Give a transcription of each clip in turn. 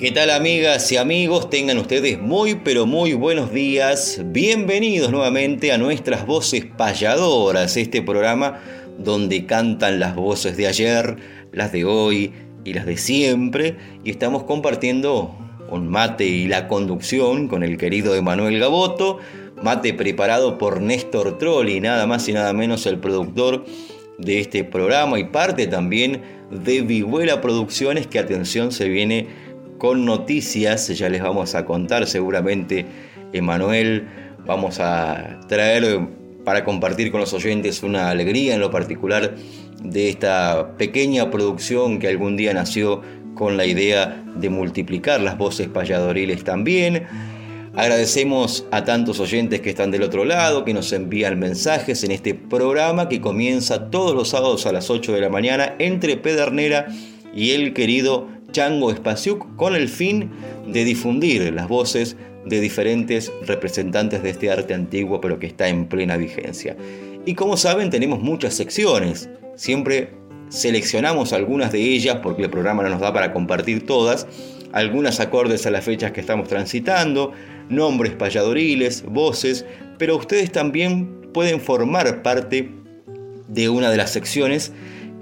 ¿Qué tal amigas y amigos? Tengan ustedes muy pero muy buenos días. Bienvenidos nuevamente a nuestras voces payadoras, este programa donde cantan las voces de ayer, las de hoy y las de siempre. Y estamos compartiendo un mate y la conducción con el querido Emanuel Gaboto. Mate preparado por Néstor Trolli, nada más y nada menos el productor de este programa y parte también de Vihuela Producciones, que atención se viene con noticias, ya les vamos a contar seguramente, Emanuel, vamos a traer para compartir con los oyentes una alegría en lo particular de esta pequeña producción que algún día nació con la idea de multiplicar las voces payadoriles también. Agradecemos a tantos oyentes que están del otro lado, que nos envían mensajes en este programa que comienza todos los sábados a las 8 de la mañana entre Pedernera y el querido Chango Espaciuc con el fin de difundir las voces de diferentes representantes de este arte antiguo pero que está en plena vigencia. Y como saben tenemos muchas secciones, siempre seleccionamos algunas de ellas porque el programa no nos da para compartir todas, algunas acordes a las fechas que estamos transitando, nombres payadoriles, voces, pero ustedes también pueden formar parte de una de las secciones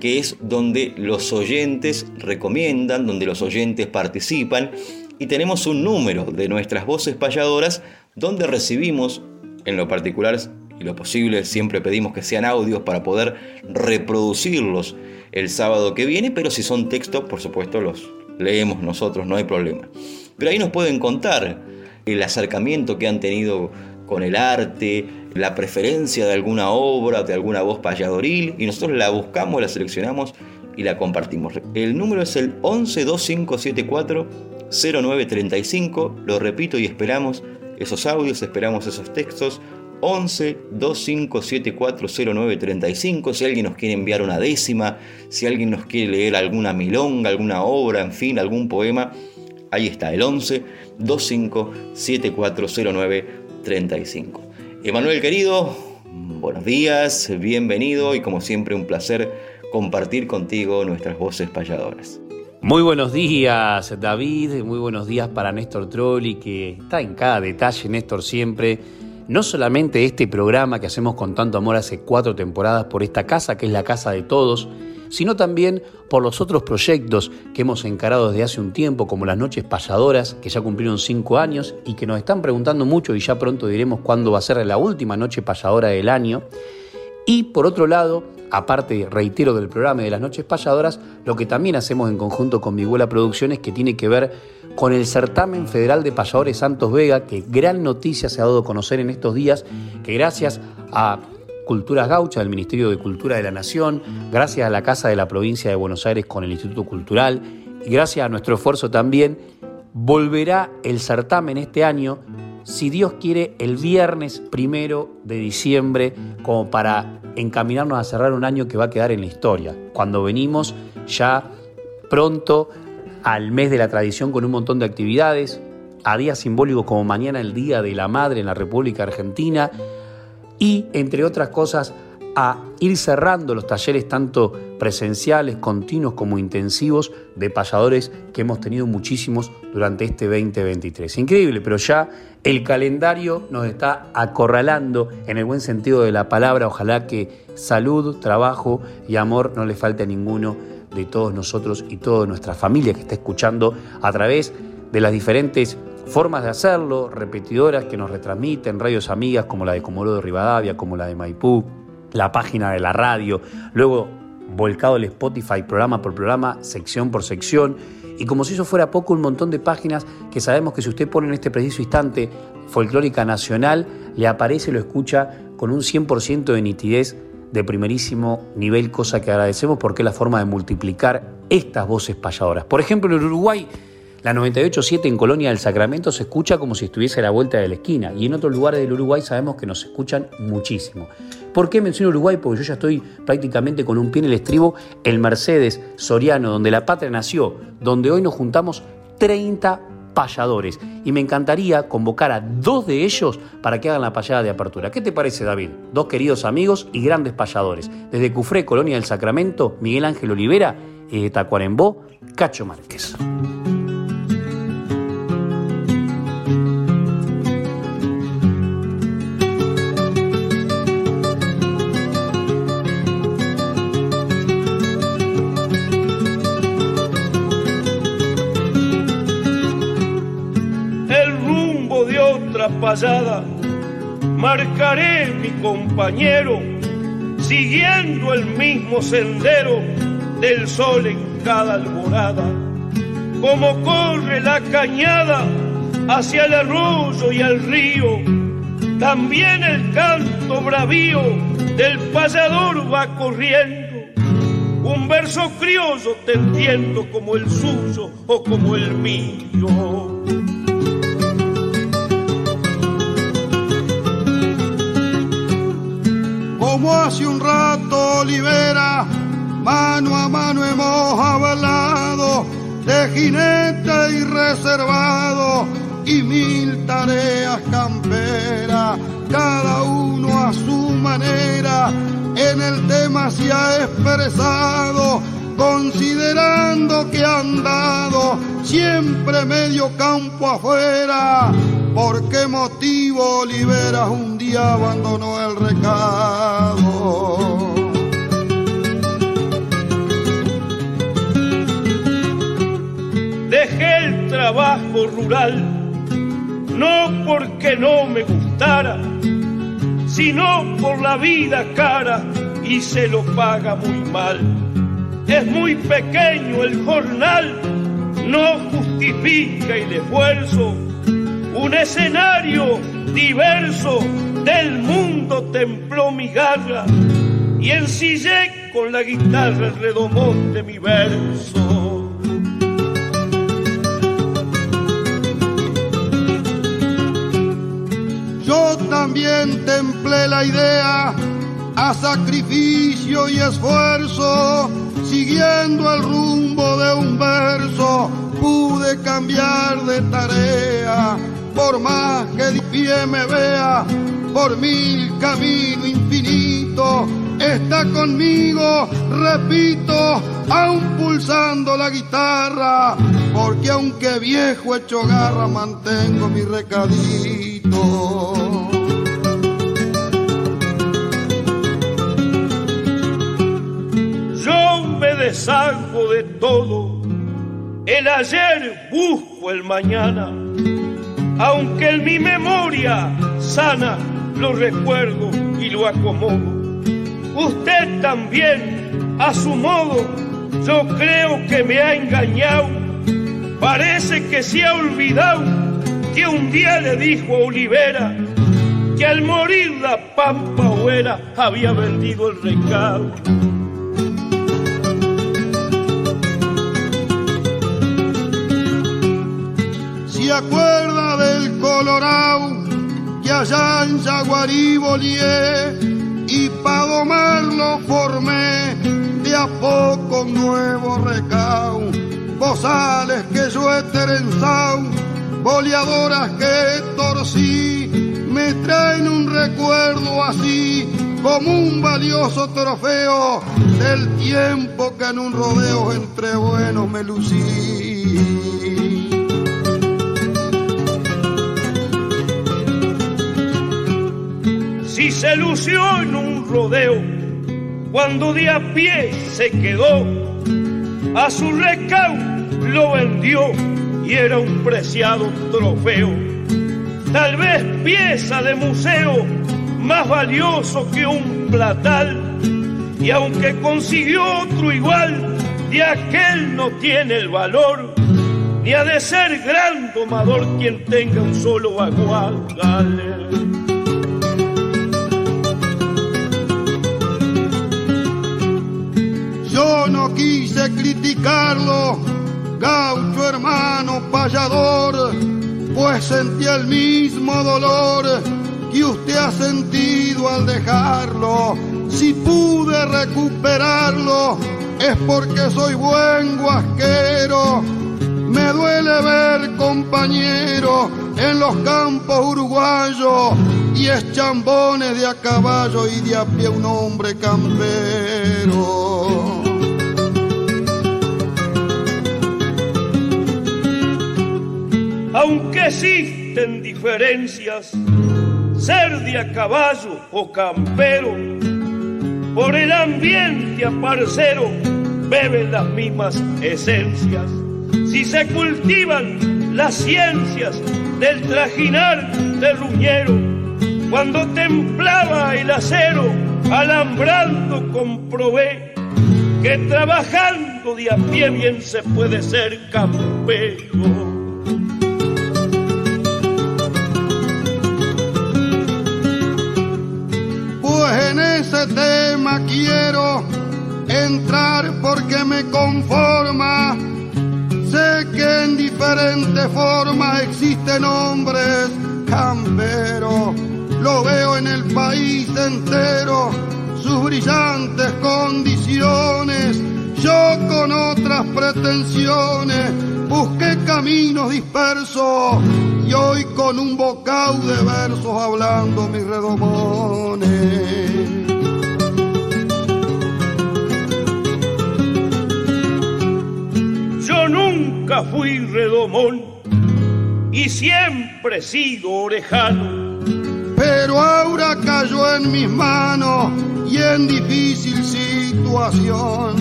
que es donde los oyentes recomiendan, donde los oyentes participan y tenemos un número de nuestras voces payadoras donde recibimos, en lo particular y lo posible, siempre pedimos que sean audios para poder reproducirlos el sábado que viene, pero si son textos, por supuesto, los leemos nosotros, no hay problema. Pero ahí nos pueden contar el acercamiento que han tenido con el arte, la preferencia de alguna obra, de alguna voz payadoril, y nosotros la buscamos, la seleccionamos y la compartimos. El número es el 1125740935, lo repito y esperamos esos audios, esperamos esos textos. 11 25740935 si alguien nos quiere enviar una décima, si alguien nos quiere leer alguna milonga, alguna obra, en fin, algún poema, ahí está, el 11 25740935. Emanuel querido, buenos días, bienvenido y como siempre un placer compartir contigo nuestras voces payadoras. Muy buenos días David, muy buenos días para Néstor Trolli que está en cada detalle, Néstor siempre, no solamente este programa que hacemos con tanto amor hace cuatro temporadas por esta casa que es la casa de todos, sino también por los otros proyectos que hemos encarado desde hace un tiempo, como las Noches Payadoras, que ya cumplieron cinco años y que nos están preguntando mucho y ya pronto diremos cuándo va a ser la última Noche Payadora del año. Y por otro lado, aparte, reitero, del programa de las Noches Payadoras, lo que también hacemos en conjunto con Viguela Producciones, que tiene que ver con el certamen federal de payadores Santos Vega, que gran noticia se ha dado a conocer en estos días, que gracias a Culturas Gaucha del Ministerio de Cultura de la Nación, gracias a la Casa de la Provincia de Buenos Aires con el Instituto Cultural y gracias a nuestro esfuerzo también, volverá el certamen este año, si Dios quiere, el viernes primero de diciembre, como para encaminarnos a cerrar un año que va a quedar en la historia, cuando venimos ya pronto al mes de la tradición con un montón de actividades, a días simbólicos como mañana el Día de la Madre en la República Argentina, y, entre otras cosas, a ir cerrando los talleres tanto presenciales, continuos como intensivos de payadores que hemos tenido muchísimos durante este 2023. Increíble, pero ya el calendario nos está acorralando en el buen sentido de la palabra. Ojalá que salud, trabajo y amor no le falte a ninguno de todos nosotros y toda nuestra familia que está escuchando a través de las diferentes formas de hacerlo, repetidoras que nos retransmiten, radios amigas como la de Comodoro de Rivadavia, como la de Maipú, la página de la radio, luego volcado el Spotify programa por programa, sección por sección, y como si eso fuera poco, un montón de páginas que sabemos que si usted pone en este preciso instante folclórica nacional, le aparece lo escucha con un 100% de nitidez de primerísimo nivel, cosa que agradecemos porque es la forma de multiplicar estas voces payadoras. Por ejemplo, en Uruguay la 98.7 en Colonia del Sacramento se escucha como si estuviese a la vuelta de la esquina y en otros lugares del Uruguay sabemos que nos escuchan muchísimo. ¿Por qué menciono Uruguay? Porque yo ya estoy prácticamente con un pie en el estribo, el Mercedes Soriano, donde la patria nació, donde hoy nos juntamos 30 payadores y me encantaría convocar a dos de ellos para que hagan la payada de apertura. ¿Qué te parece, David? Dos queridos amigos y grandes payadores. Desde Cufré, Colonia del Sacramento, Miguel Ángel Olivera y de Tacuarembó, Cacho Márquez. Pasada, marcaré mi compañero, siguiendo el mismo sendero del sol en cada alborada, como corre la cañada hacia el arroyo y el río, también el canto bravío del payador va corriendo. Un verso criollo te entiendo como el suyo o como el mío. Como hace un rato libera, mano a mano hemos hablado de jinete y reservado y mil tareas camperas, cada uno a su manera, en el tema se ha expresado, considerando que han dado siempre medio campo afuera. ¿Por qué motivo liberas un abandonó el recado? Dejé el trabajo rural, no porque no me gustara, sino por la vida cara y se lo paga muy mal. Es muy pequeño el jornal, no justifica el esfuerzo un escenario diverso del mundo templó mi garra y ensillé con la guitarra el redomón de mi verso. Yo también templé la idea a sacrificio y esfuerzo, siguiendo el rumbo de un verso, pude cambiar de tarea por más que de pie me vea, por mil camino infinito, está conmigo, repito, aún pulsando la guitarra, porque aunque viejo hecho garra, mantengo mi recadito. Yo me deshago de todo, el ayer busco el mañana aunque en mi memoria sana lo recuerdo y lo acomodo. Usted también, a su modo, yo creo que me ha engañado. Parece que se ha olvidado que un día le dijo a Olivera que al morir la pampa huera había vendido el recado. ¿Se acuerda del Colorado allá en Yaguarí y para domarlo formé de a poco un nuevo recao? Bozales que yo he trenzado, boleadoras que torcí, me traen un recuerdo así como un valioso trofeo del tiempo que en un rodeo entre buenos me lucí. Se lució en un rodeo, cuando de a pie se quedó, a su recau lo vendió y era un preciado trofeo. Tal vez pieza de museo más valioso que un platal. Y aunque consiguió otro igual, de aquel no tiene el valor, ni ha de ser gran domador quien tenga un solo bagual. Yo no quise criticarlo, gaucho hermano payador, pues sentí el mismo dolor que usted ha sentido al dejarlo. Si pude recuperarlo, es porque soy buen guasquero. Me duele ver compañero en los campos uruguayos y es chambones de a caballo y de a pie un hombre campero. Aunque existen diferencias, ser de a caballo o campero, por el ambiente aparcero beben las mismas esencias. Si se cultivan las ciencias del trajinar de ruñero, cuando templaba el acero, alambrando comprobé que trabajando de a pie bien se puede ser campero. Ese tema quiero entrar porque me conforma. Sé que en diferentes formas existen hombres camperos. Lo veo en el país entero, sus brillantes condiciones. Yo con otras pretensiones busqué caminos dispersos y hoy con un bocado de versos hablando mis redomones. Nunca fui redomón y siempre sigo orejano. Pero ahora cayó en mis manos y en difícil situación.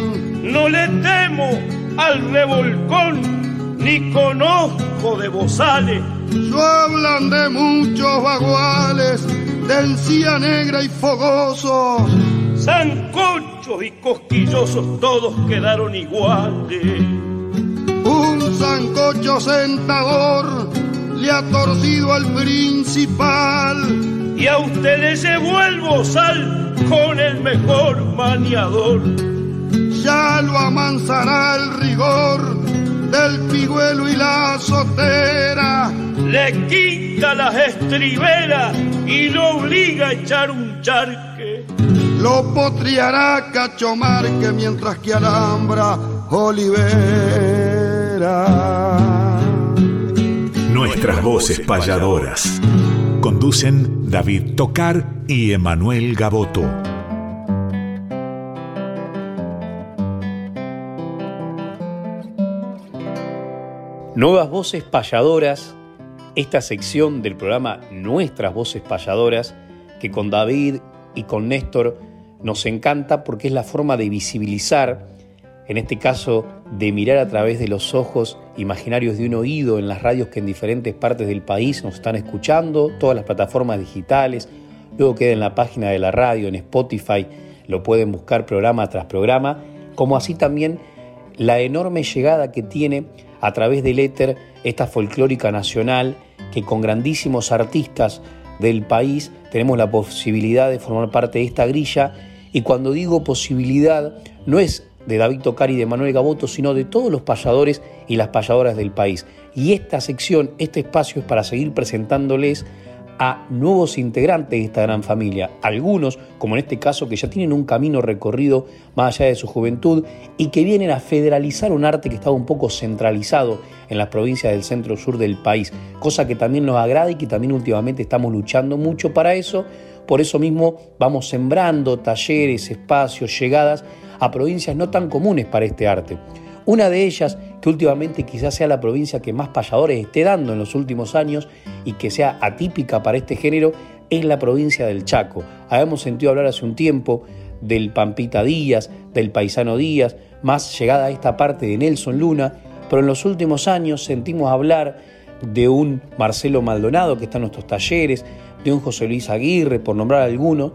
No le temo al revolcón ni conozco de bozales. Yo hablan de muchos baguales, de encía negra y fogosos. Sancochos y cosquillosos todos quedaron iguales sancocho sentador le ha torcido al principal. Y a usted le llevó el bozal con el mejor maniador. Ya lo amansará el rigor del piguelo y la azotera. Le quita las estriberas y lo obliga a echar un charque. Lo potriará cachomarque mientras que alambra Oliver. Nuestras voces payadoras. Conducen David Tocar y Emanuel Gaboto. Nuevas voces payadoras, esta sección del programa Nuestras voces payadoras, que con David y con Néstor nos encanta porque es la forma de visibilizar en este caso de mirar a través de los ojos imaginarios de un oído en las radios que en diferentes partes del país nos están escuchando, todas las plataformas digitales, luego queda en la página de la radio, en Spotify, lo pueden buscar programa tras programa, como así también la enorme llegada que tiene a través del éter esta folclórica nacional que con grandísimos artistas del país tenemos la posibilidad de formar parte de esta grilla. Y cuando digo posibilidad no es de David Tocari y de Manuel Gaboto, sino de todos los payadores y las payadoras del país. Y esta sección, este espacio es para seguir presentándoles a nuevos integrantes de esta gran familia, algunos, como en este caso, que ya tienen un camino recorrido más allá de su juventud y que vienen a federalizar un arte que estaba un poco centralizado en las provincias del centro sur del país, cosa que también nos agrada y que también últimamente estamos luchando mucho para eso. Por eso mismo vamos sembrando talleres, espacios, llegadas a provincias no tan comunes para este arte. Una de ellas, que últimamente quizás sea la provincia que más payadores esté dando en los últimos años y que sea atípica para este género, es la provincia del Chaco. Habíamos sentido hablar hace un tiempo del Pampita Díaz, del Paisano Díaz, más llegada a esta parte de Nelson Luna, pero en los últimos años sentimos hablar de un Marcelo Maldonado que está en nuestros talleres, de un José Luis Aguirre, por nombrar alguno,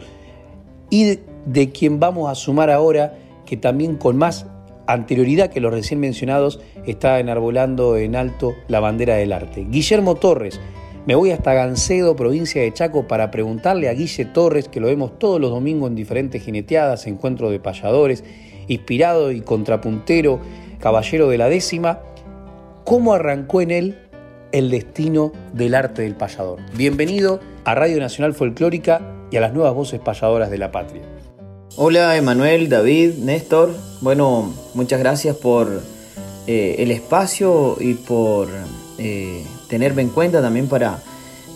y de, de quien vamos a sumar ahora, que también con más anterioridad que los recién mencionados está enarbolando en alto la bandera del arte. Guillermo Torres, me voy hasta Gancedo, provincia de Chaco, para preguntarle a Guille Torres, que lo vemos todos los domingos en diferentes jineteadas, encuentros de payadores, inspirado y contrapuntero, caballero de la décima, cómo arrancó en él el destino del arte del payador. Bienvenido a Radio Nacional Folclórica y a las nuevas voces payadoras de la patria. Hola Emanuel, David, Néstor. Bueno, muchas gracias por eh, el espacio y por eh, tenerme en cuenta también para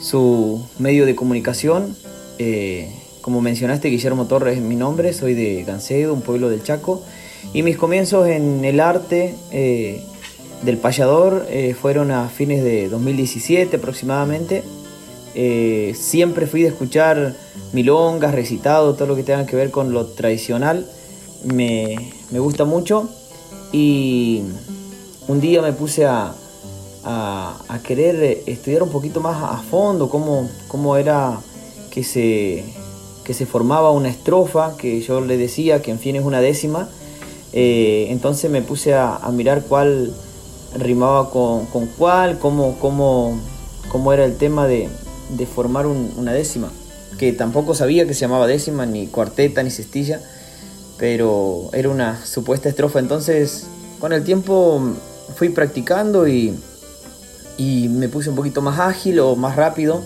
su medio de comunicación. Eh, como mencionaste, Guillermo Torres es mi nombre, soy de Gancedo, un pueblo del Chaco, y mis comienzos en el arte del payador fueron a fines de 2017 aproximadamente. Siempre fui de escuchar milongas, recitado, todo lo que tenga que ver con lo tradicional, me, gusta mucho. Y un día me puse a, a, querer estudiar un poquito más a fondo cómo, cómo era que se, que se formaba una estrofa, que yo le decía que en fin es una décima. Eh, entonces me puse a, mirar cuál rimaba con, cuál, cómo, cómo, cómo, era el tema de, formar una décima que tampoco sabía que se llamaba décima, ni cuarteta, ni cestilla, pero era una supuesta estrofa. Entonces, con el tiempo fui practicando y, y me puse un poquito más ágil o más rápido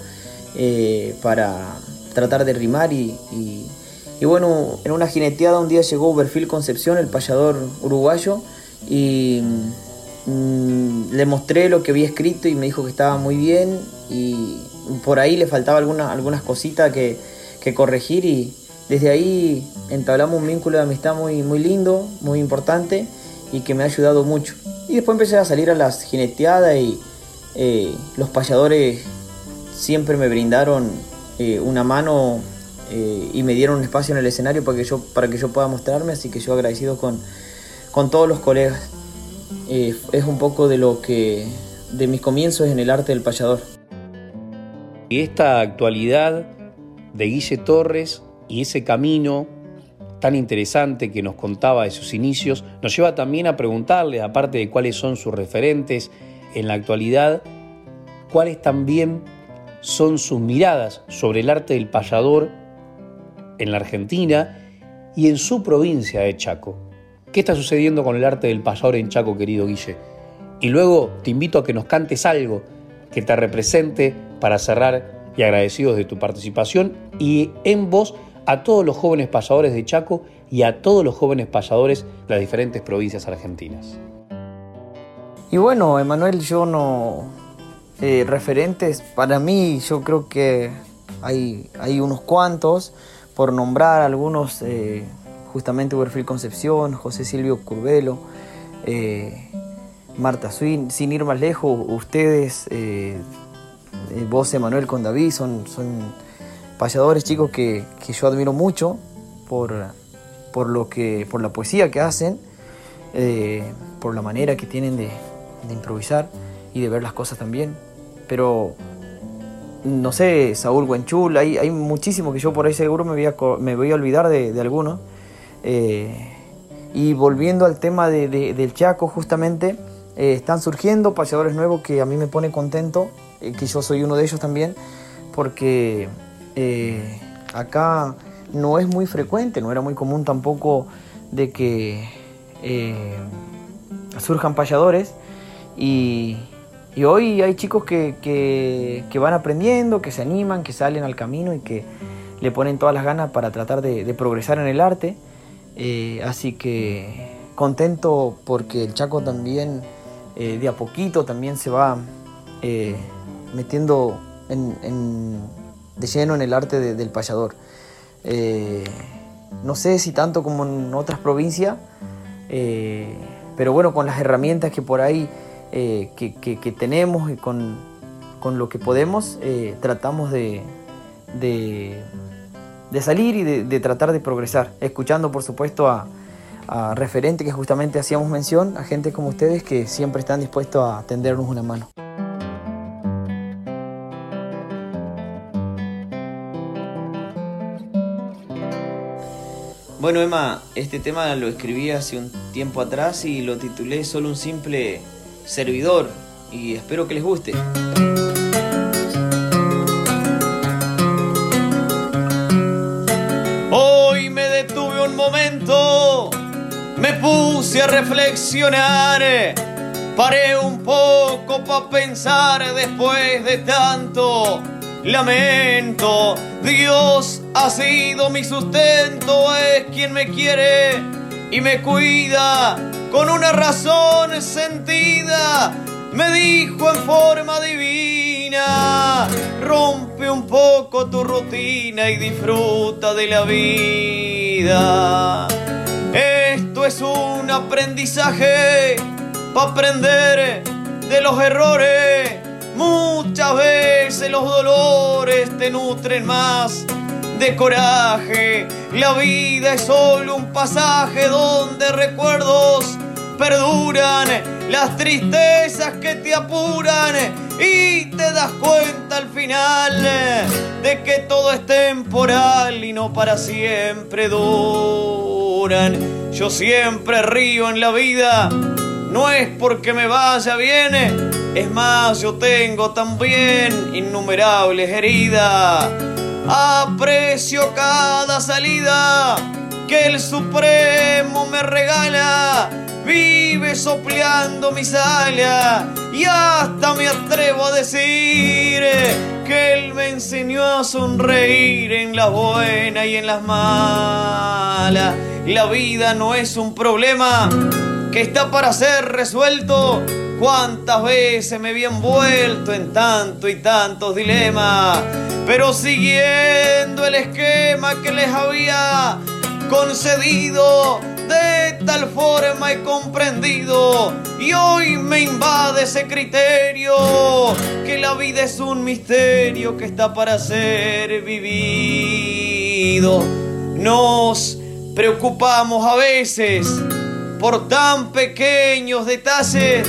eh, para tratar de rimar y, y, bueno, en una jineteada un día llegó Berfil Concepción, el payador uruguayo, y mm, le mostré lo que había escrito y me dijo que estaba muy bien y por ahí le faltaba alguna, algunas cositas que, corregir y desde ahí entablamos un vínculo de amistad muy, muy lindo, muy importante y que me ha ayudado mucho. Y después empecé a salir a las jineteadas y eh, los payadores siempre me brindaron eh, una mano eh, y me dieron un espacio en el escenario para que yo, para que yo pueda mostrarme, así que yo agradecido con, con todos los colegas. es un poco de lo que de mis comienzos en el arte del payador. Y esta actualidad de Guille Torres y ese camino tan interesante que nos contaba de sus inicios, nos lleva también a preguntarle, aparte de cuáles son sus referentes en la actualidad, cuáles también son sus miradas sobre el arte del payador en la Argentina y en su provincia de Chaco. ¿Qué está sucediendo con el arte del payador en Chaco, querido Guille? Y luego te invito a que nos cantes algo que te represente para cerrar y agradecidos de tu participación y en voz a todos los jóvenes payadores de Chaco y a todos los jóvenes payadores de las diferentes provincias argentinas. Y bueno, Emanuel, yo no... Eh, referentes, para mí yo creo que hay, hay unos cuantos, por nombrar algunos, eh, justamente Uberfil Concepción, José Silvio Curvelo, eh, Marta Swin, sin ir más lejos, ustedes, eh, eh, vos Emanuel con David, son, son payadores chicos que, yo admiro mucho por, por, lo que, por la poesía que hacen, eh, por la manera que tienen de, improvisar y de ver las cosas también. Pero no sé, Saúl Guenchul, hay, hay muchísimos que yo por ahí seguro me voy a, me voy a olvidar de, de algunos. y volviendo al tema del Chaco, justamente, eh, están surgiendo payadores nuevos que a mí me pone contento, eh, que yo soy uno de ellos también, porque eh, acá no es muy frecuente, no era muy común tampoco de que surjan payadores y, hoy hay chicos que, van aprendiendo, que se animan, que salen al camino y que le ponen todas las ganas para tratar de, progresar en el arte. así que contento porque el Chaco también eh, de a poquito también se va eh, metiendo de lleno en el arte del payador. Eh, no sé si tanto como en otras provincias, pero bueno, con las herramientas que por ahí que, tenemos y con, lo que podemos, tratamos de, salir y de, tratar de progresar, escuchando por supuesto a, a referentes que justamente hacíamos mención, a gente como ustedes que siempre están dispuestos a tendernos una mano. Bueno, Emma, este tema lo escribí hace un tiempo atrás y lo titulé Solo un simple servidor y espero que les guste. Hoy me detuve un momento, me puse a reflexionar, paré un poco para pensar después de tanto lamento. Dios ha sido mi sustento, es quien me quiere y me cuida con una razón sentida. Me dijo en forma divina, rompe un poco tu rutina y disfruta de la vida. Esto es un aprendizaje para aprender de los errores Muchas veces los dolores te nutren más de coraje. La vida es solo un pasaje donde recuerdos perduran, las tristezas que te apuran y te das cuenta al final de que todo es temporal y no para siempre duran. Yo siempre río en la vida, no es porque me vaya bien es más, yo tengo también innumerables heridas. Aprecio cada salida que el Supremo me regala. Vive sopleando mis alas y hasta me atrevo a decir que Él me enseñó a sonreír en las buenas y en las malas. La vida no es un problema que está para ser resuelto Cuántas veces me vi envuelto en tanto y tantos dilemas, pero siguiendo el esquema que les había concedido, de tal forma he comprendido y hoy me invade ese criterio que la vida es un misterio que está para ser vivido. Nos preocupamos a veces por tan pequeños detalles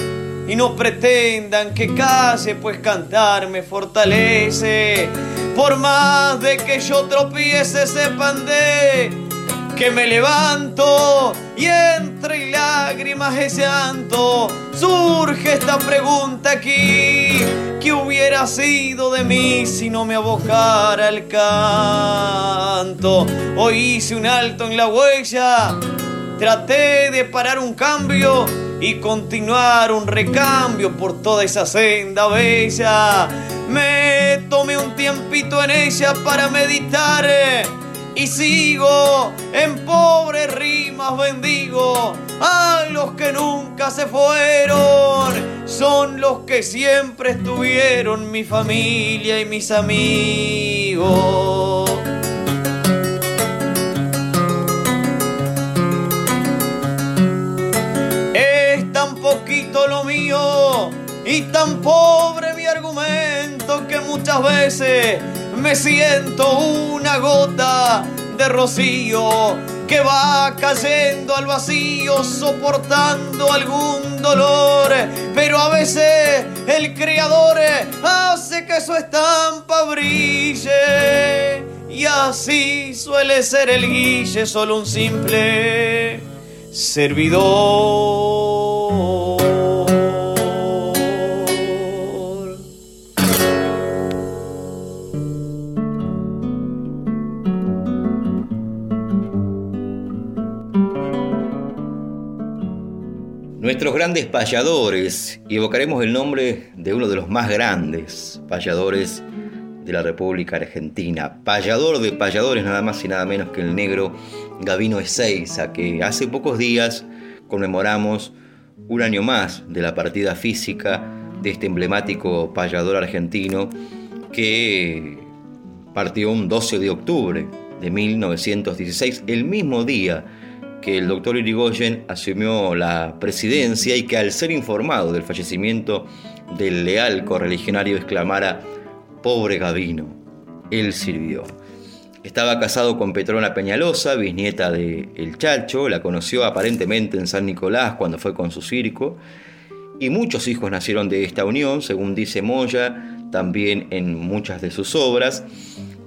y no pretendan que case, pues cantar me fortalece. Por más de que yo tropiece, sepan de que me levanto y entre lágrimas ese llanto surge esta pregunta aquí. ¿Qué hubiera sido de mí si no me abocara el canto? Hoy hice un alto en la huella, traté de parar un cambio y continuar un recambio por toda esa senda bella. Me tomé un tiempito en ella para meditar y sigo en pobres rimas bendigo a los que nunca se fueron. Son los que siempre estuvieron mi familia y mis amigos. Y tan pobre mi argumento que muchas veces me siento una gota de rocío que va cayendo al vacío soportando algún dolor. Pero a veces el creador hace que su estampa brille y así suele ser el guille, solo un simple servidor. Nuestros grandes payadores, y evocaremos el nombre de uno de los más grandes payadores de la República Argentina, payador de payadores nada más y nada menos que el negro Gavino Ezeiza, que hace pocos días conmemoramos un año más de la partida física de este emblemático payador argentino que partió un 12 de octubre de 1916, el mismo día que el doctor Irigoyen asumió la presidencia y que al ser informado del fallecimiento del leal correligionario exclamara, pobre Gavino, él sirvió. Estaba casado con Petrona Peñalosa, bisnieta de El Chacho, la conoció aparentemente en San Nicolás cuando fue con su circo, y muchos hijos nacieron de esta unión, según dice Moya, también en muchas de sus obras.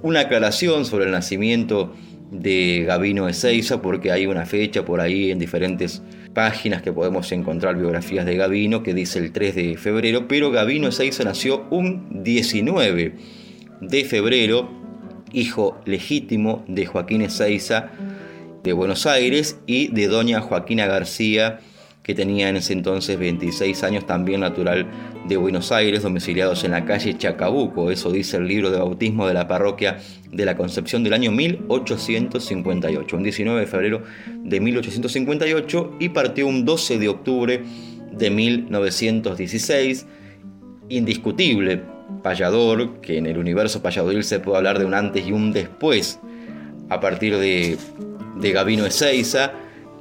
Una aclaración sobre el nacimiento de Gavino Ezeiza, porque hay una fecha por ahí en diferentes páginas que podemos encontrar biografías de Gavino que dice el 3 de febrero, pero Gavino Ezeiza nació un 19 de febrero, hijo legítimo de Joaquín Ezeiza de Buenos Aires y de doña Joaquina García, que tenía en ese entonces 26 años, también natural de Buenos Aires, domiciliados en la calle Chacabuco. Eso dice el libro de bautismo de la parroquia de la Concepción del año 1858, un 19 de febrero de 1858 y partió un 12 de octubre de 1916. Indiscutible payador, que en el universo payadoril se puede hablar de un antes y un después, a partir de, de Gavino Ezeiza,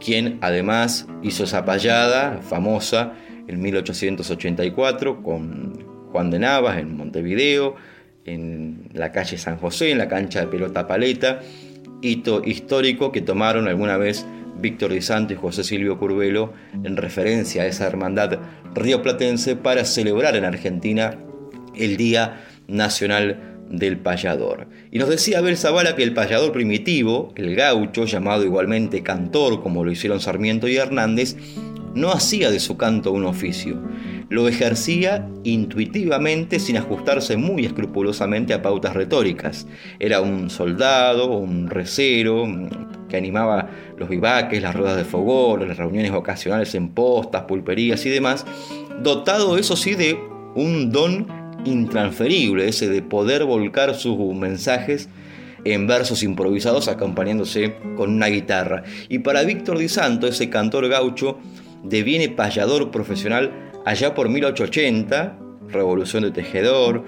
quien además hizo esa payada famosa en 1884 con Juan de Navas en Montevideo, en la calle San José, en la cancha de pelota paleta, hito histórico que tomaron alguna vez Víctor Di Santo y José Silvio Curvelo en referencia a esa hermandad rioplatense para celebrar en Argentina el Día Nacional del Payador. Y nos decía Abel Zavala que el payador primitivo, el gaucho, llamado igualmente cantor como lo hicieron Sarmiento y Hernández, no hacía de su canto un oficio, lo ejercía intuitivamente sin ajustarse muy escrupulosamente a pautas retóricas. Era un soldado, un recero, que animaba los vivaques, las ruedas de fogón, las reuniones ocasionales en postas, pulperías y demás, dotado eso sí de un don intransferible, ese de poder volcar sus mensajes en versos improvisados acompañándose con una guitarra. Y para Víctor Di Santo, ese cantor gaucho, deviene payador profesional allá por 1880, Revolución de Tejedor,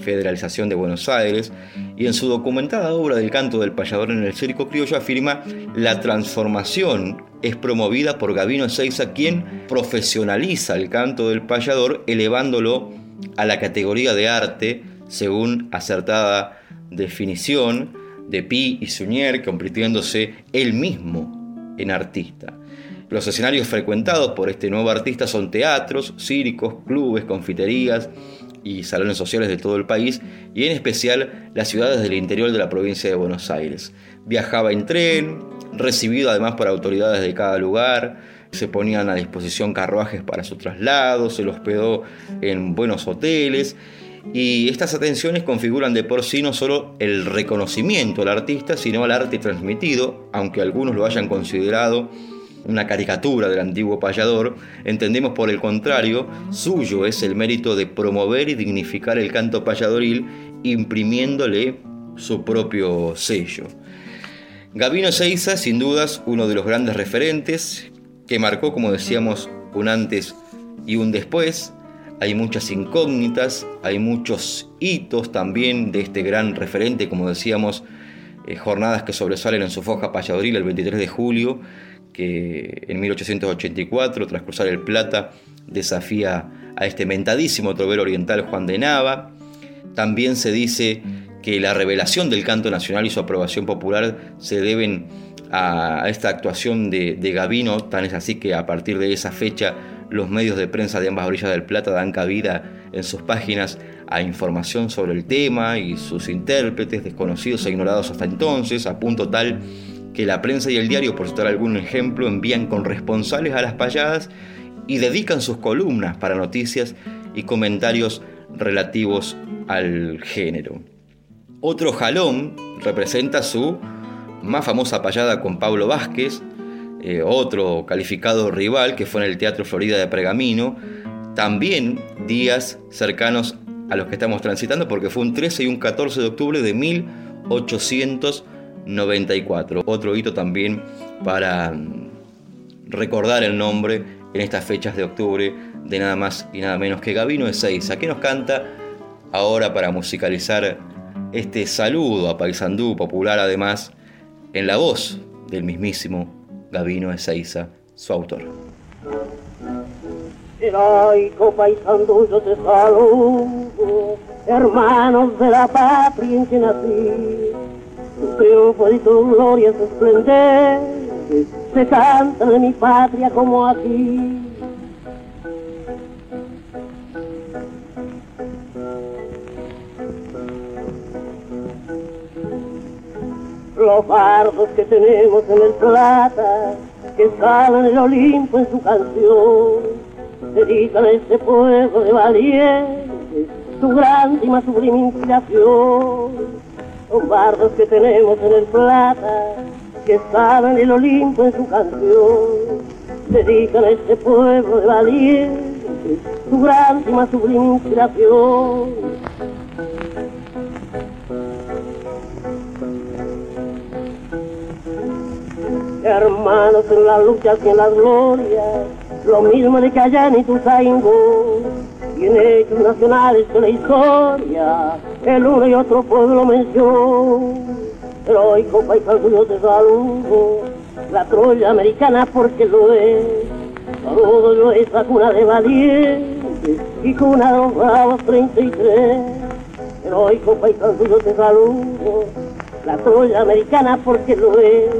Federalización de Buenos Aires, y en su documentada obra del canto del payador en el circo criollo afirma la transformación es promovida por Gavino Ezeiza, quien profesionaliza el canto del payador, elevándolo a la categoría de arte, según acertada definición de Pi y Suñer, convirtiéndose él mismo en artista. Los escenarios frecuentados por este nuevo artista son teatros, circos, clubes, confiterías y salones sociales de todo el país y en especial las ciudades del interior de la provincia de Buenos Aires. Viajaba en tren, recibido además por autoridades de cada lugar, se ponían a disposición carruajes para su traslado, se lo hospedó en buenos hoteles y estas atenciones configuran de por sí no solo el reconocimiento al artista, sino al arte transmitido, aunque algunos lo hayan considerado una caricatura del antiguo payador, entendemos por el contrario, suyo es el mérito de promover y dignificar el canto payadoril, imprimiéndole su propio sello. Gabino Seiza, sin dudas, uno de los grandes referentes, que marcó, como decíamos, un antes y un después. Hay muchas incógnitas, hay muchos hitos también de este gran referente, como decíamos, eh, jornadas que sobresalen en su foja payadoril el 23 de julio, que en 1884, tras cruzar el Plata, desafía a este mentadísimo trovero oriental Juan de Nava. También se dice que la revelación del canto nacional y su aprobación popular se deben a esta actuación de, de Gavino, tan es así que a partir de esa fecha los medios de prensa de ambas orillas del Plata dan cabida en sus páginas a información sobre el tema y sus intérpretes desconocidos e ignorados hasta entonces, a punto tal que la prensa y el diario, por citar algún ejemplo, envían corresponsales a las payadas y dedican sus columnas para noticias y comentarios relativos al género. Otro jalón representa su más famosa payada con Pablo Vázquez, eh, otro calificado rival que fue en el Teatro Florida de Pregamino, también días cercanos a los que estamos transitando porque fue un 13 y un 14 de octubre de 1800 94. Otro hito también para mm, recordar el nombre en estas fechas de octubre de nada más y nada menos que Gavino Ezeiza, que nos canta ahora para musicalizar este saludo a Paysandú, popular además, en la voz del mismísimo Gavino Ezeiza, su autor. Paysandú, yo te saludo, hermanos de la patria en que nací Tu triunfo y tu gloria se esplendor, se canta de mi patria como aquí. Los fardos que tenemos en el plata, que salen el Olimpo en su canción, dedican a este pueblo de valientes su más sublime inspiración. Los bardos que tenemos en el plata, que salen el Olimpo en su canción, dedican a este pueblo de valientes su más sublime inspiración. Hermanos en las luchas y en las glorias, lo mismo de que allá ni tu saingo, tiene hechos nacionales de la historia, el uno y otro pueblo mencionó. Heroico yo te saludo, la Troya americana porque lo es, saludo yo esa cuna de valientes. Y cuna de los bravos 33. Heroico yo te saludo, la Troya americana porque lo es,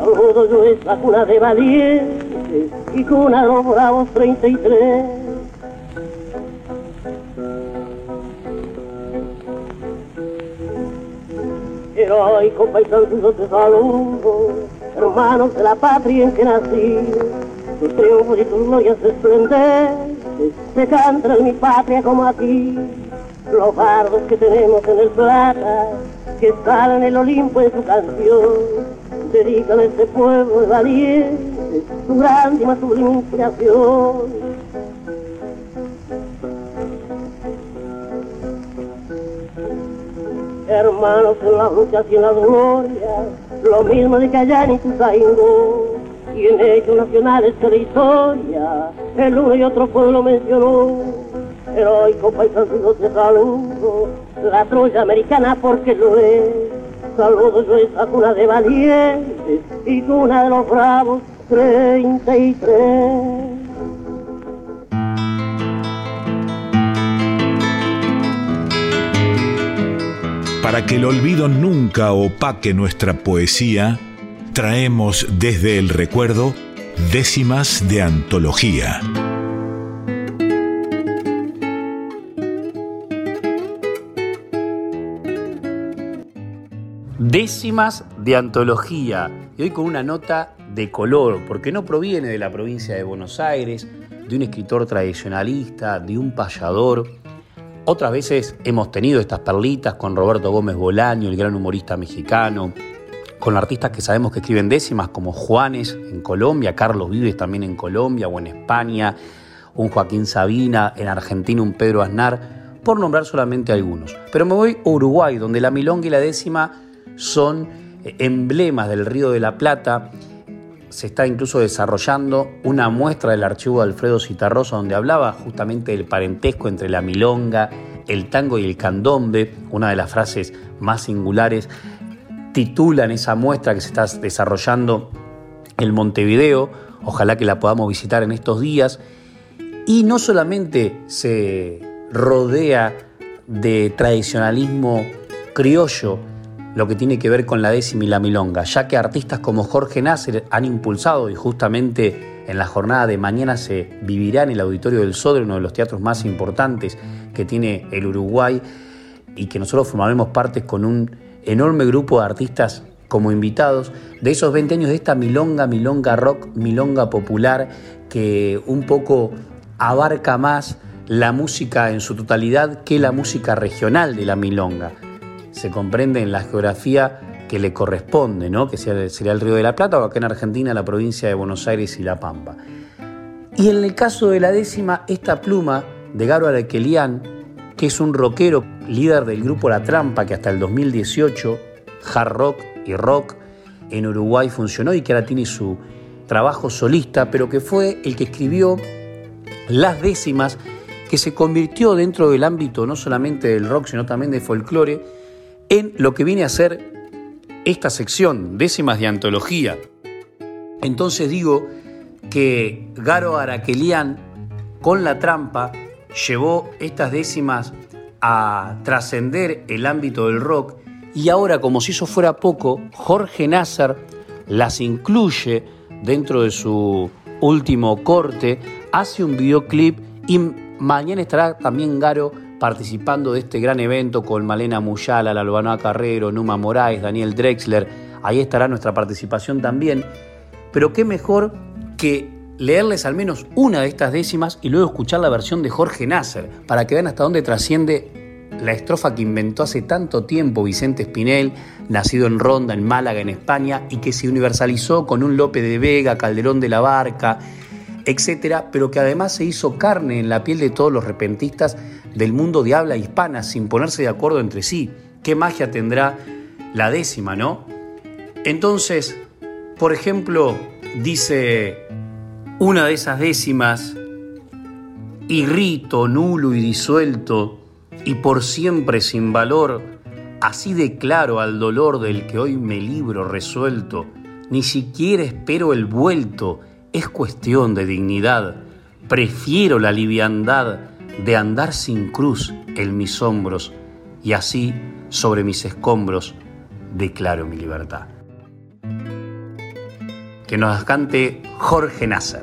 saludo yo esa cuna de valientes y cuna de los bravos 33. Heroico paisano te saludo, hermanos de la patria en que nací, tus triunfos y tus glorias esplendentes se cantan en mi patria como aquí. Los bardos que tenemos en el plata, que salen el Olimpo en su canción, dedican a este pueblo de valientes su grande y más sublime inspiración. Hermanos en las luchas y en las glorias, lo mismo de Cayán y Tuzaingó, y en hechos nacionales de la historia, el uno y otro pueblo mencionó. Heroico paisano te saludo, la Troya americana porque lo es. Saludo yo esa cuna de valientes y cuna de los bravos 33. Para que el olvido nunca opaque nuestra poesía, traemos desde el recuerdo décimas de antología. Décimas de antología. Y hoy con una nota de color, porque no proviene de la provincia de Buenos Aires, de un escritor tradicionalista, de un payador. Otras veces hemos tenido estas perlitas con Roberto Gómez Bolaño, el gran humorista mexicano, con artistas que sabemos que escriben décimas como Juanes en Colombia, Carlos Vives también en Colombia o en España, un Joaquín Sabina, en Argentina un Pedro Aznar, por nombrar solamente algunos. Pero me voy a Uruguay, donde la milonga y la décima son emblemas del Río de la Plata. Se está incluso desarrollando una muestra del archivo de Alfredo Citarrosa donde hablaba justamente del parentesco entre la milonga, el tango y el candombe, una de las frases más singulares. Titulan esa muestra que se está desarrollando en Montevideo, ojalá que la podamos visitar en estos días, y no solamente se rodea de tradicionalismo criollo, lo que tiene que ver con la décima y la milonga, ya que artistas como Jorge Nasser han impulsado y justamente en la jornada de mañana se vivirá en el Auditorio del Sodre, uno de los teatros más importantes que tiene el Uruguay y que nosotros formaremos parte con un enorme grupo de artistas como invitados de esos 20 años de esta milonga, milonga rock, milonga popular que un poco abarca más la música en su totalidad que la música regional de la milonga se comprende en la geografía que le corresponde, ¿no? que sería el Río de la Plata o acá en Argentina la provincia de Buenos Aires y La Pampa. Y en el caso de la décima, esta pluma de Garo Araquelian, que es un rockero líder del grupo La Trampa, que hasta el 2018, hard rock y rock en Uruguay funcionó y que ahora tiene su trabajo solista, pero que fue el que escribió las décimas que se convirtió dentro del ámbito no solamente del rock, sino también del folclore, en lo que viene a ser esta sección, décimas de antología. Entonces digo que Garo Araquelian, con la trampa, llevó estas décimas a trascender el ámbito del rock Y ahora, como si eso fuera poco, Jorge Nasser las incluye dentro de su último corte, hace un videoclip y mañana estará también Garo participando de este gran evento con Malena Muyala, Albanoa Carrero, Numa Moraes, Daniel Drexler. Ahí estará nuestra participación también. Pero qué mejor que leerles al menos una de estas décimas y luego escuchar la versión de Jorge Nasser, para que vean hasta dónde trasciende la estrofa que inventó hace tanto tiempo Vicente Espinel, nacido en Ronda, en Málaga, en España, y que se universalizó con un Lope de Vega, Calderón de la Barca, etcétera, pero que además se hizo carne en la piel de todos los repentistas del mundo de habla hispana sin ponerse de acuerdo entre sí. ¿Qué magia tendrá la décima, no? Entonces, por ejemplo, dice una de esas décimas, irrito, nulo y disuelto, y por siempre sin valor, así declaro al dolor del que hoy me libro resuelto, ni siquiera espero el vuelto, es cuestión de dignidad, prefiero la liviandad de andar sin cruz en mis hombros, y así sobre mis escombros declaro mi libertad que nos cante Jorge Nasser.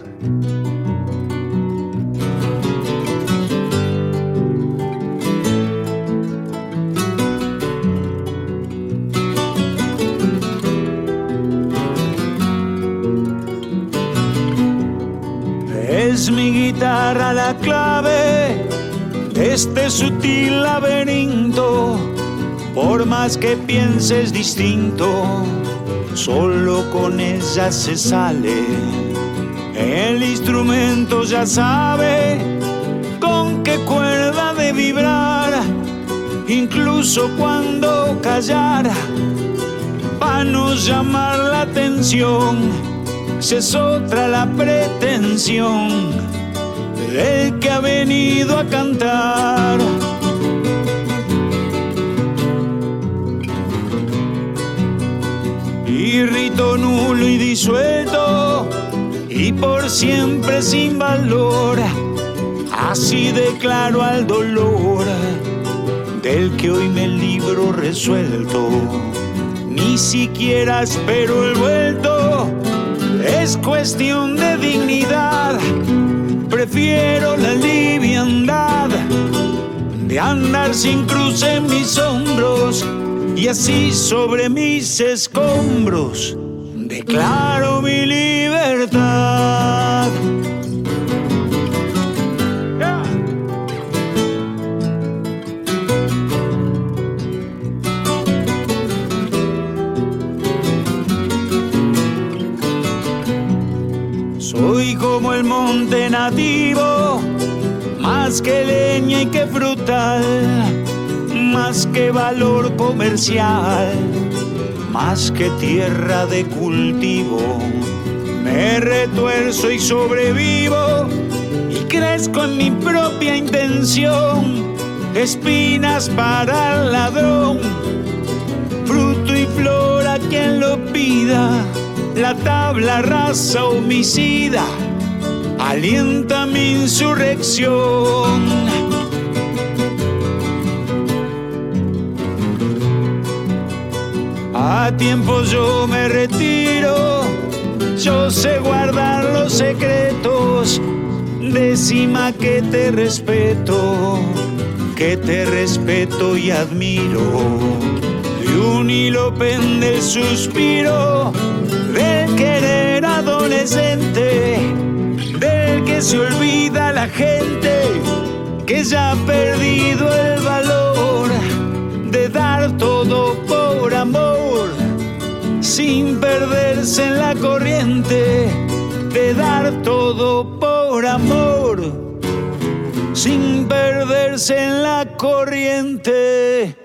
Guitarra la clave de este sutil laberinto, por más que pienses distinto solo con ella se sale. El instrumento ya sabe con qué cuerda de vibrar, incluso cuando callar, para no llamar la atención, se es otra la pretensión del que ha venido a cantar. rito nulo y disuelto y por siempre sin valor. Así declaro al dolor del que hoy me libro resuelto. Ni siquiera espero el vuelto, es cuestión de dignidad. Prefiero la liviandad de andar sin cruz en mis hombros y así sobre mis escombros declaro mi libertad. Como el monte nativo, más que leña y que frutal más que valor comercial, más que tierra de cultivo. Me retuerzo y sobrevivo y crezco en mi propia intención. Espinas para el ladrón, fruto y flor a quien lo pida. La tabla raza homicida alienta mi insurrección A tiempo yo me retiro, yo sé guardar los secretos. Decima que te respeto, que te respeto y admiro. De un hilo pende el suspiro del querer adolescente, se olvida la gente, que ya ha perdido el valor de dar todo por amor, sin perderse en la corriente, de dar todo por amor, sin perderse en la corriente.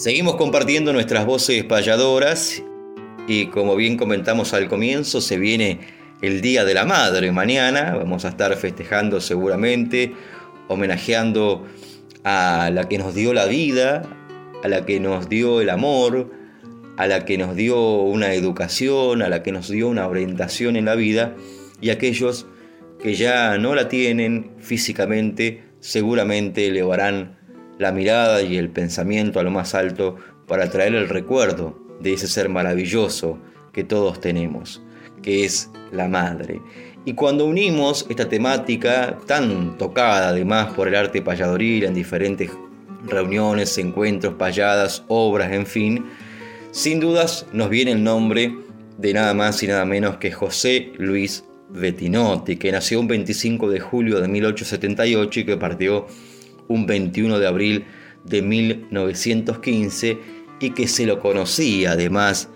Seguimos compartiendo nuestras voces payadoras y como bien comentamos al comienzo, se viene el Día de la Madre mañana. Vamos a estar festejando seguramente, homenajeando a la que nos dio la vida, a la que nos dio el amor, a la que nos dio una educación, a la que nos dio una orientación en la vida y aquellos que ya no la tienen físicamente, seguramente elevarán la mirada y el pensamiento a lo más alto para traer el recuerdo de ese ser maravilloso que todos tenemos, que es la madre. Y cuando unimos esta temática tan tocada además por el arte payadoril en diferentes reuniones, encuentros, payadas, obras, en fin, sin dudas nos viene el nombre de nada más y nada menos que José Luis Bettinotti, que nació un 25 de julio de 1878 y que partió un 21 de abril de 1915 y que se lo conocía además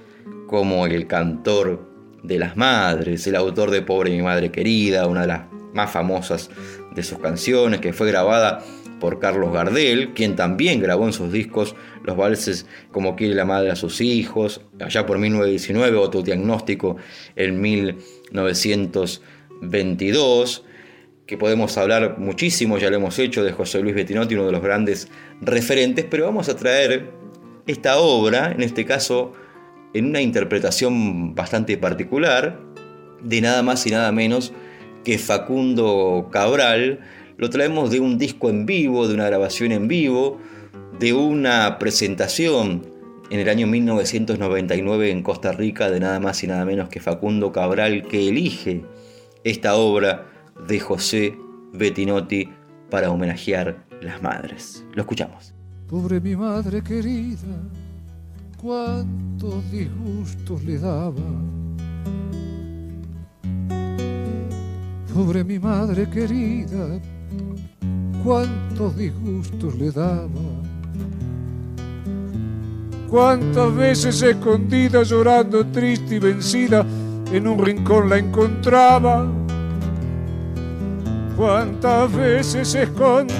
como el cantor de las madres, el autor de Pobre mi madre querida, una de las más famosas de sus canciones, que fue grabada por Carlos Gardel, quien también grabó en sus discos los valses Como quiere la madre a sus hijos, allá por 1919, otro diagnóstico en 1922, que podemos hablar muchísimo, ya lo hemos hecho, de José Luis Bettinotti, uno de los grandes referentes, pero vamos a traer esta obra, en este caso en una interpretación bastante particular de nada más y nada menos que Facundo Cabral. Lo traemos de un disco en vivo, de una grabación en vivo, de una presentación en el año 1999 en Costa Rica de nada más y nada menos que Facundo Cabral que elige esta obra de José Bettinotti para homenajear las madres. Lo escuchamos. Pobre mi madre querida cuántos disgustos le daba. Pobre mi madre querida, cuántos disgustos le daba. Cuántas veces escondida, llorando triste y vencida, en un rincón la encontraba. Cuántas veces escondida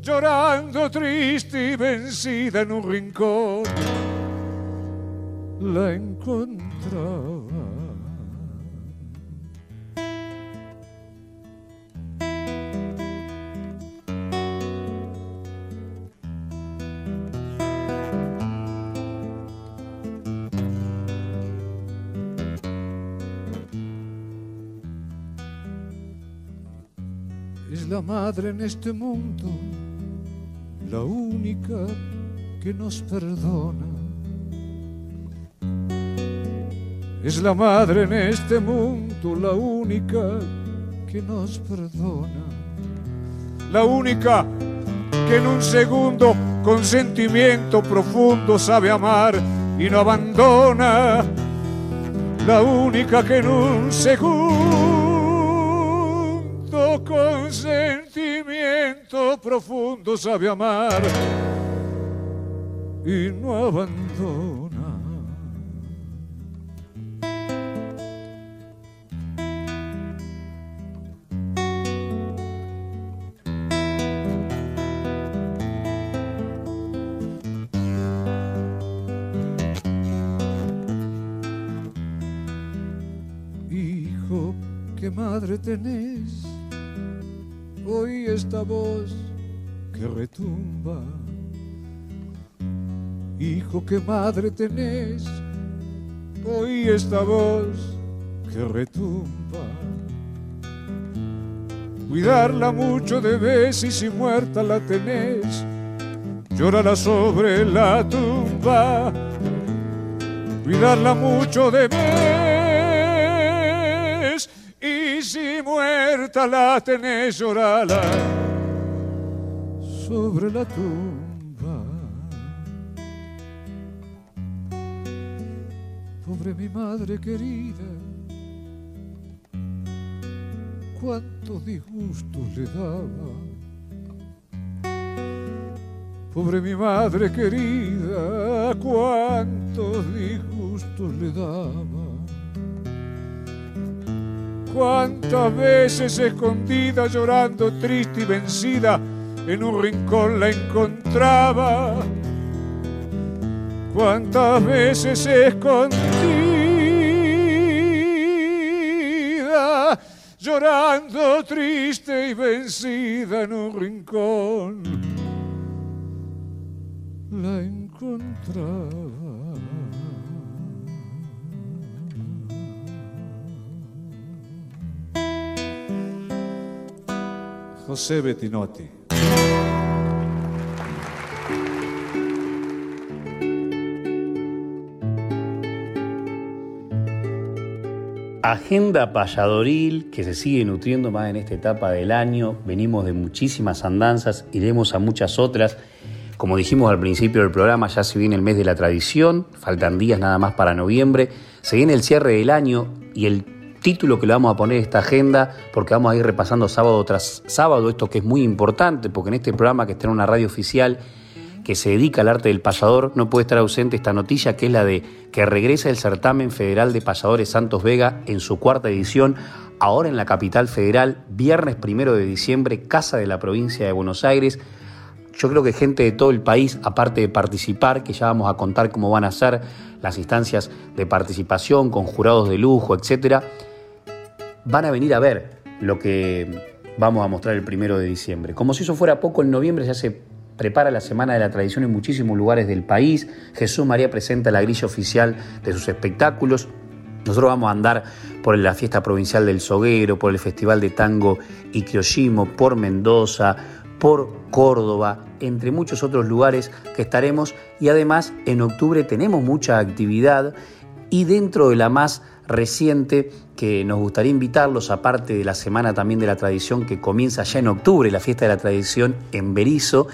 llorando triste y vencida en un rincón, la encontraba. Madre en este mundo la única que nos perdona. Es la madre en este mundo, la única que nos perdona. La única que en un segundo con sentimiento profundo sabe amar y no abandona. La única que en un segundo con sentimiento profundo sabe amar y no abandona. Hijo, ¿qué madre tenés? Oí esta voz que retumba. Hijo, ¿qué madre tenés? Oí esta voz que retumba. Cuidarla mucho debes y si muerta la tenés, llórala sobre la tumba. Cuidarla mucho debes muerta la tenés, llórala sobre la tumba. Pobre mi madre querida, cuántos disgustos le daba. Pobre mi madre querida, cuántos disgustos le daba. Cuántas veces escondida, llorando, triste y vencida, en un rincón la encontraba. Cuántas veces escondida, llorando triste y vencida en un rincón, la encontraba. José Bettinotti. Agenda payadoril que se sigue nutriendo más en esta etapa del año. Venimos de muchísimas andanzas, iremos a muchas otras. Como dijimos al principio del programa, ya se viene el mes de la tradición, faltan días nada más para noviembre, se viene el cierre del año y el título que le vamos a poner esta agenda, porque vamos a ir repasando sábado tras sábado, esto que es muy importante, porque en este programa que está en una radio oficial que se dedica al arte del payador, no puede estar ausente esta noticia que es la de que regresa el certamen federal de payadores Santos Vega en su cuarta edición, ahora en la capital federal, viernes primero de diciembre, Casa de la provincia de Buenos Aires. Yo creo que gente de todo el país, aparte de participar, que ya vamos a contar cómo van a ser las instancias de participación con jurados de lujo, etcétera, van a venir a ver lo que vamos a mostrar el primero de diciembre. Como si eso fuera poco, en noviembre ya se prepara la Semana de la Tradición en muchísimos lugares del país. Jesús María presenta la grilla oficial de sus espectáculos. Nosotros vamos a andar por la fiesta provincial del Soguero, por el Festival de Tango y Kyoshimo, por Mendoza, por Córdoba, entre muchos otros lugares que estaremos. Y además en octubre tenemos mucha actividad y dentro de la más reciente que nos gustaría invitarlos, aparte de la Semana también de la Tradición que comienza ya en octubre, la fiesta de la Tradición en Berizo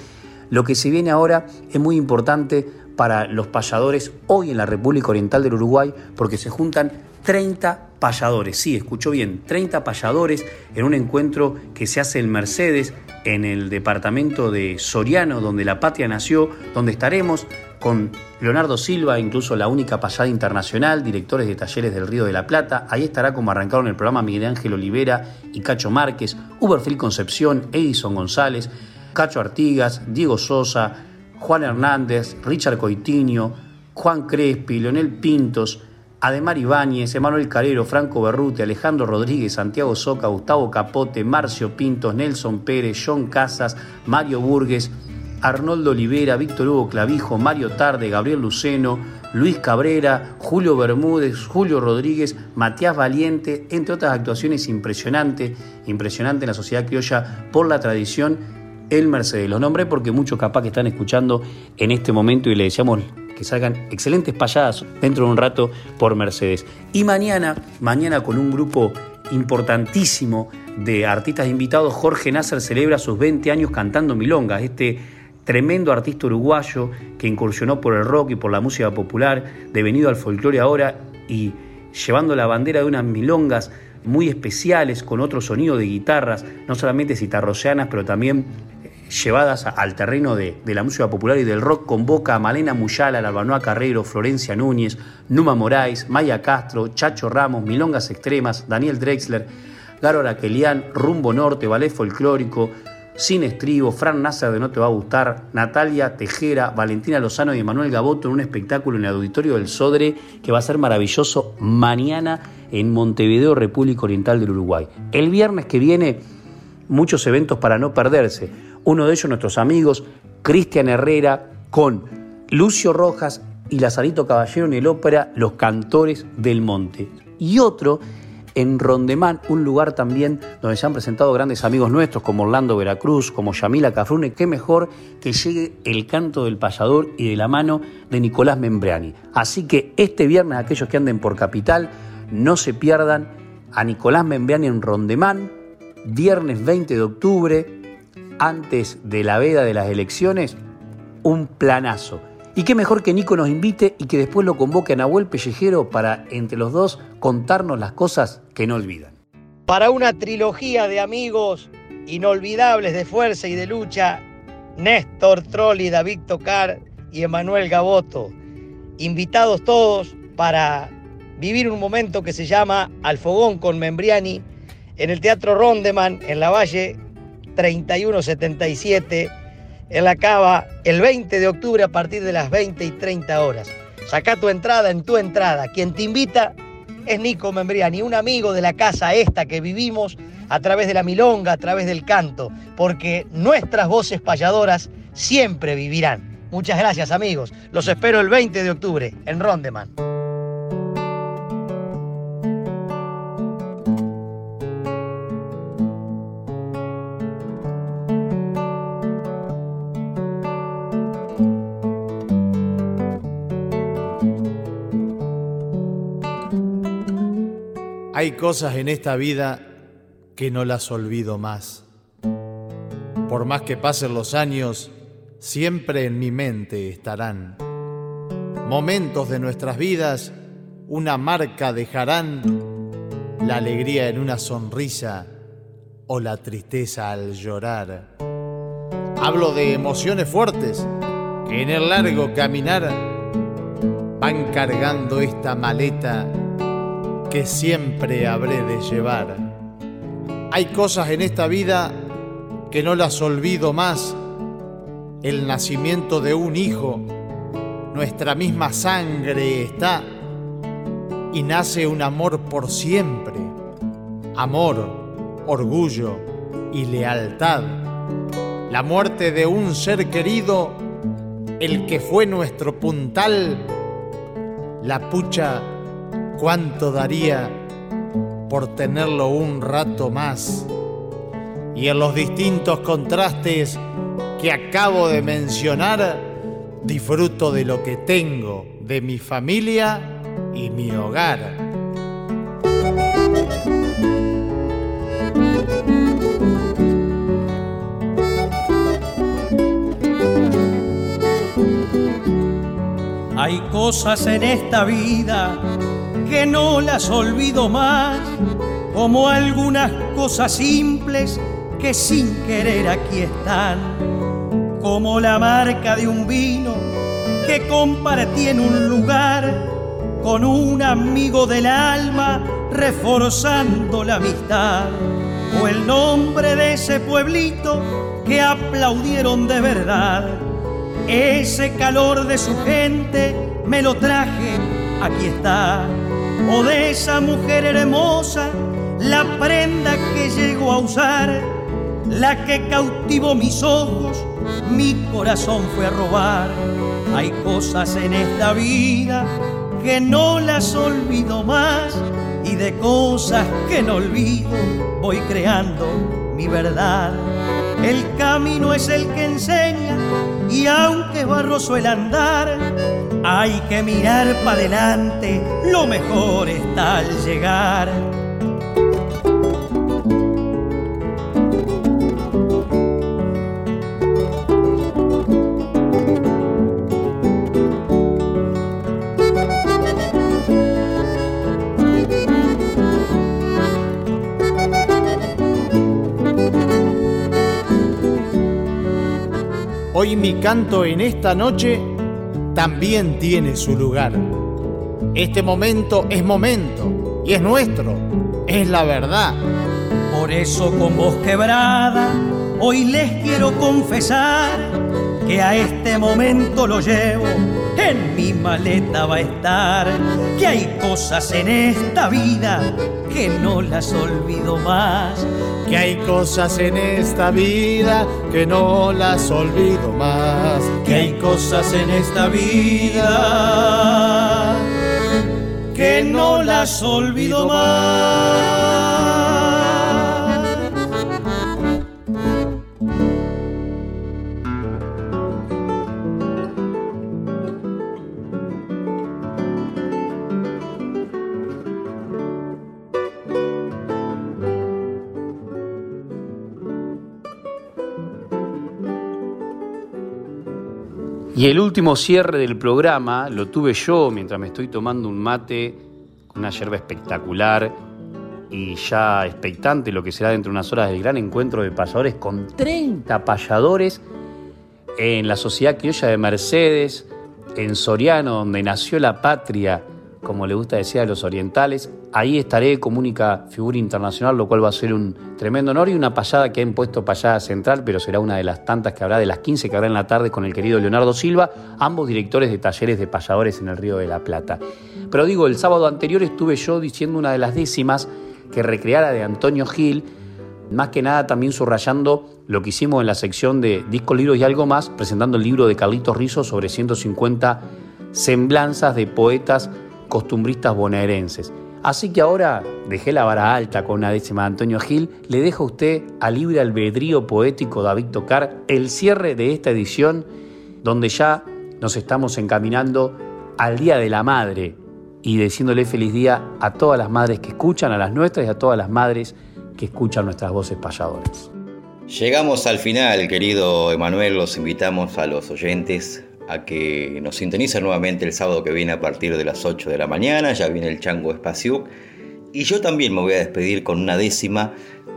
lo que se viene ahora es muy importante para los payadores hoy en la República Oriental del Uruguay porque se juntan 30 payadores, sí, escuchó bien, 30 payadores en un encuentro que se hace en Mercedes, en el departamento de Soriano, donde la patria nació, donde estaremos con Leonardo Silva, incluso la única payada internacional, directores de talleres del Río de la Plata. Ahí estará como arrancaron el programa Miguel Ángel Olivera y Cacho Márquez, Uberfil Concepción, Edison González. Cacho Artigas, Diego Sosa, Juan Hernández, Richard Coitinho, Juan Crespi, Leonel Pintos, Ademar Ibáñez, Emanuel Carero, Franco Berrute, Alejandro Rodríguez, Santiago Soca, Gustavo Capote, Marcio Pintos, Nelson Pérez, John Casas, Mario Burgues, Arnoldo Olivera, Víctor Hugo Clavijo, Mario Tarde, Gabriel Luceno, Luis Cabrera, Julio Bermúdez, Julio Rodríguez, Matías Valiente, entre otras actuaciones impresionantes, impresionante en la sociedad criolla por la tradición el Mercedes. Los nombré porque muchos capaz que están escuchando en este momento y le deseamos que salgan excelentes payadas dentro de un rato por Mercedes. Y mañana, mañana con un grupo importantísimo de artistas invitados, Jorge Nasser celebra sus 20 años cantando milongas, este tremendo artista uruguayo que incursionó por el rock y por la música popular, devenido al folclore ahora y llevando la bandera de unas milongas muy especiales con otro sonido de guitarras, no solamente citarroceanas, pero también llevadas al terreno de, la música popular y del rock, convoca a Malena Muyala, Albanoa Carrero, Florencia Núñez, Numa Moraes, Maya Castro, Chacho Ramos, Milongas Extremas, Daniel Drexler, Garo Araquelian, Rumbo Norte, Ballet Folclórico, Sin Estribo, Fran Nasser de No Te Va a Gustar, Natalia Tejera, Valentina Lozano y Emanuel Gaboto en un espectáculo en el Auditorio del Sodre que va a ser maravilloso mañana en Montevideo, República Oriental del Uruguay. El viernes que viene, muchos eventos para no perderse. Uno de ellos, nuestros amigos, Cristian Herrera, con Lucio Rojas y Lazarito Caballero en el ópera Los Cantores del Monte. Y otro en Rondemán, un lugar también donde se han presentado grandes amigos nuestros como Orlando Veracruz, como Yamila Cafrune, qué mejor que llegue el canto del payador y de la mano de Nicolás Membriani. Así que este viernes aquellos que anden por Capital, no se pierdan a Nicolás Membriani en Rondemán, viernes 20 de octubre, antes de la veda de las elecciones, un planazo. Y qué mejor que Nico nos invite y que después lo convoque a Nahuel Pellejero para, entre los dos, contarnos las cosas que no olvidan. Para una trilogía de amigos inolvidables de fuerza y de lucha, Néstor Trolli, David Tocar y Emanuel Gaboto. Invitados todos para vivir un momento que se llama Al Fogón con Membriani en el Teatro Rondeman en la Valle 3177 en la Cava el 20 de octubre a partir de las 20 y 30 horas. Saca tu entrada en tu entrada. Quien te invita es Nico Membriani, un amigo de la casa esta que vivimos a través de la milonga, a través del canto, porque nuestras voces payadoras siempre vivirán. Muchas gracias amigos. Los espero el 20 de octubre en Rondeman. Hay cosas en esta vida que no las olvido más. Por más que pasen los años, siempre en mi mente estarán. Momentos de nuestras vidas, una marca dejarán, la alegría en una sonrisa o la tristeza al llorar. Hablo de emociones fuertes que en el largo caminar van cargando esta maleta que siempre habré de llevar. Hay cosas en esta vida que no las olvido más. El nacimiento de un hijo, nuestra misma sangre está y nace un amor por siempre. Amor, orgullo y lealtad. La muerte de un ser querido, el que fue nuestro puntal, la pucha cuánto daría por tenerlo un rato más. Y en los distintos contrastes que acabo de mencionar, disfruto de lo que tengo, de mi familia y mi hogar. Hay cosas en esta vida que no las olvido más, como algunas cosas simples que sin querer aquí están, como la marca de un vino que compartí en un lugar con un amigo del alma, reforzando la amistad, o el nombre de ese pueblito que aplaudieron de verdad. Ese calor de su gente me lo traje, aquí está o de esa mujer hermosa, la prenda que llegó a usar, la que cautivó mis ojos, mi corazón fue a robar. Hay cosas en esta vida que no las olvido más y de cosas que no olvido voy creando mi verdad. El camino es el que enseña y aunque barroso el andar, hay que mirar para adelante, lo mejor está al llegar. Hoy mi canto en esta noche también tiene su lugar. Este momento es momento y es nuestro, es la verdad. Por eso con voz quebrada, hoy les quiero confesar que a este momento lo llevo, en mi maleta va a estar, que hay cosas en esta vida que no las olvido más. Que hay cosas en esta vida que no las olvido más. Que hay cosas en esta vida que no las olvido más. Y el último cierre del programa lo tuve yo mientras me estoy tomando un mate con una yerba espectacular y ya expectante lo que será dentro de unas horas del gran encuentro de payadores con 30 payadores en la Sociedad Criolla de Mercedes, en Soriano, donde nació la patria como le gusta decir a los orientales. Ahí estaré como única figura internacional, lo cual va a ser un tremendo honor y una payada que han puesto payada central, pero será una de las tantas que habrá, de las 15 que habrá en la tarde con el querido Leonardo Silva, ambos directores de talleres de payadores en el Río de la Plata. Pero digo, el sábado anterior estuve yo diciendo una de las décimas que recreara de Antonio Gil, más que nada también subrayando lo que hicimos en la sección de discos, libros y algo más, presentando el libro de Carlitos Rizzo sobre 150 semblanzas de poetas costumbristas bonaerenses. Así que ahora dejé la vara alta con una décima de Antonio Gil, le dejo a usted a libre albedrío poético David Tocar el cierre de esta edición donde ya nos estamos encaminando al Día de la Madre, y diciéndole feliz día a todas las madres que escuchan, a las nuestras y a todas las madres que escuchan nuestras voces payadoras. Llegamos al final, querido Emanuel, los invitamos a los oyentes a que nos sintonicen nuevamente el sábado que viene a partir de las 8 de la mañana, ya viene el Chango Espacio. Y yo también me voy a despedir con una décima,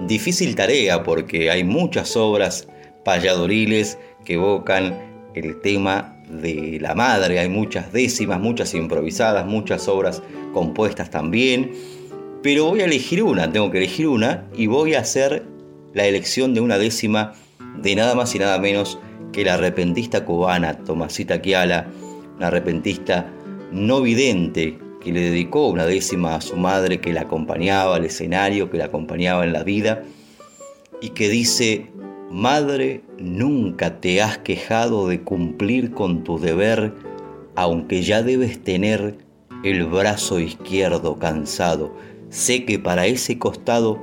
difícil tarea porque hay muchas obras payadoriles que evocan el tema de la madre, hay muchas décimas, muchas improvisadas, muchas obras compuestas también, pero voy a elegir una, tengo que elegir una y voy a hacer la elección de una décima de nada más y nada menos que la arrepentista cubana Tomasita Kiala, una arrepentista no vidente que le dedicó una décima a su madre que la acompañaba al escenario, que la acompañaba en la vida y que dice, Madre, nunca te has quejado de cumplir con tu deber, aunque ya debes tener el brazo izquierdo cansado. Sé que para ese costado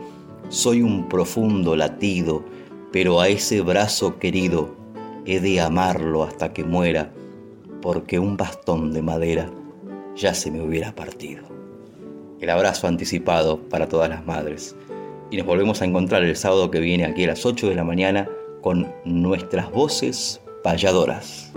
soy un profundo latido, pero a ese brazo querido he de amarlo hasta que muera, porque un bastón de madera ya se me hubiera partido. El abrazo anticipado para todas las madres. Y nos volvemos a encontrar el sábado que viene aquí a las 8 de la mañana con nuestras voces payadoras.